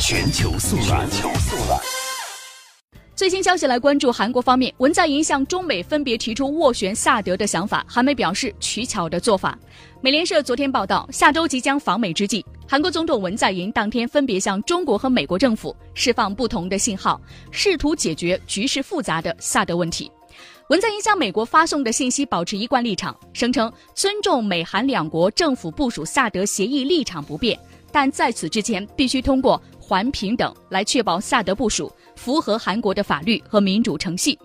全球速览。全球速览。最新消息来关注韩国方面，文在寅向中美分别提出斡旋萨德的想法，韩媒表示取巧的做法。美联社昨天报道，下周即将访美之际，韩国总统文在寅当天分别向中国和美国政府释放不同的信号，试图解决局势复杂的萨德问题。文在寅向美国发送的信息保持一贯立场，声称尊重美韩两国政府部署萨德协议立场不变，但在此之前必须通过环评等来确保萨德部署。符合韩国的法律和民主程序。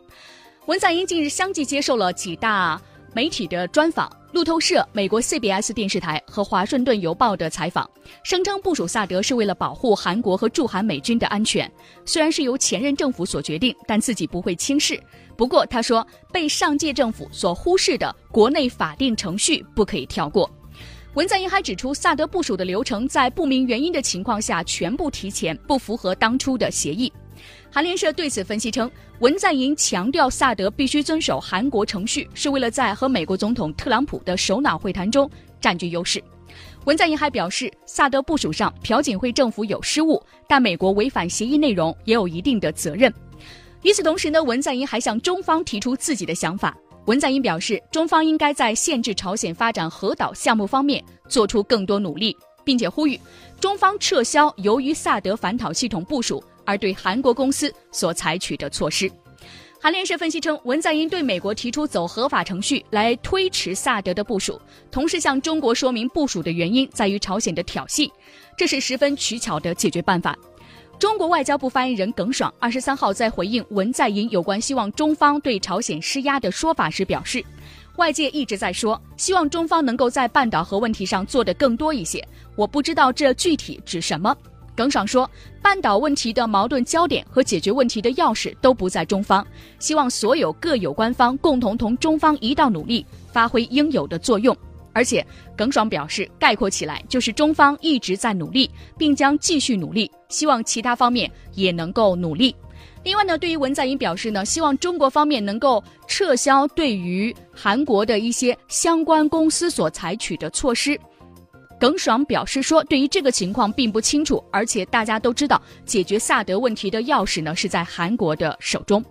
文在寅近日相继接受了几大媒体的专访，路透社、美国 CBS 电视台和华盛顿邮报的采访，声称部署萨德是为了保护韩国和驻韩美军的安全。虽然是由前任政府所决定，但自己不会轻视。不过他说，被上届政府所忽视的国内法定程序不可以跳过。文在寅还指出，萨德部署的流程在不明原因的情况下全部提前，不符合当初的协议。韩联社对此分析称，文在寅强调萨德必须遵守韩国程序，是为了在和美国总统特朗普的首脑会谈中占据优势。文在寅还表示，萨德部署上朴槿惠政府有失误，但美国违反协议内容也有一定的责任。与此同时呢，文在寅还向中方提出自己的想法。文在寅表示，中方应该在限制朝鲜发展核岛项目方面做出更多努力，并且呼吁中方撤销由于萨德反导系统部署。而对韩国公司所采取的措施，韩联社分析称，文在寅对美国提出走合法程序来推迟萨德的部署，同时向中国说明部署的原因在于朝鲜的挑衅，这是十分取巧的解决办法。中国外交部发言人耿爽二十三号在回应文在寅有关希望中方对朝鲜施压的说法时表示，外界一直在说希望中方能够在半岛核问题上做得更多一些，我不知道这具体指什么。耿爽说，半岛问题的矛盾焦点和解决问题的钥匙都不在中方，希望所有各有关方共同同中方一道努力，发挥应有的作用。而且，耿爽表示，概括起来就是中方一直在努力，并将继续努力，希望其他方面也能够努力。另外呢，对于文在寅表示呢，希望中国方面能够撤销对于韩国的一些相关公司所采取的措施。耿爽表示说，对于这个情况并不清楚，而且大家都知道，解决萨德问题的钥匙呢是在韩国的手中。